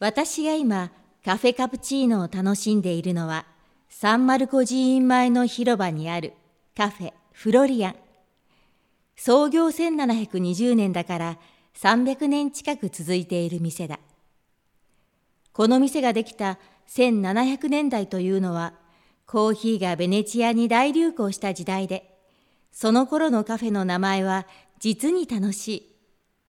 私が今カフェカプチーノを楽しんでいるのはサンマルコ寺院前の広場にあるカフェフロリアン。創業1720年だから300年近く続いている店だ。この店ができた1700年代というのはコーヒーがベネチアに大流行した時代で、その頃のカフェの名前は実に楽しい。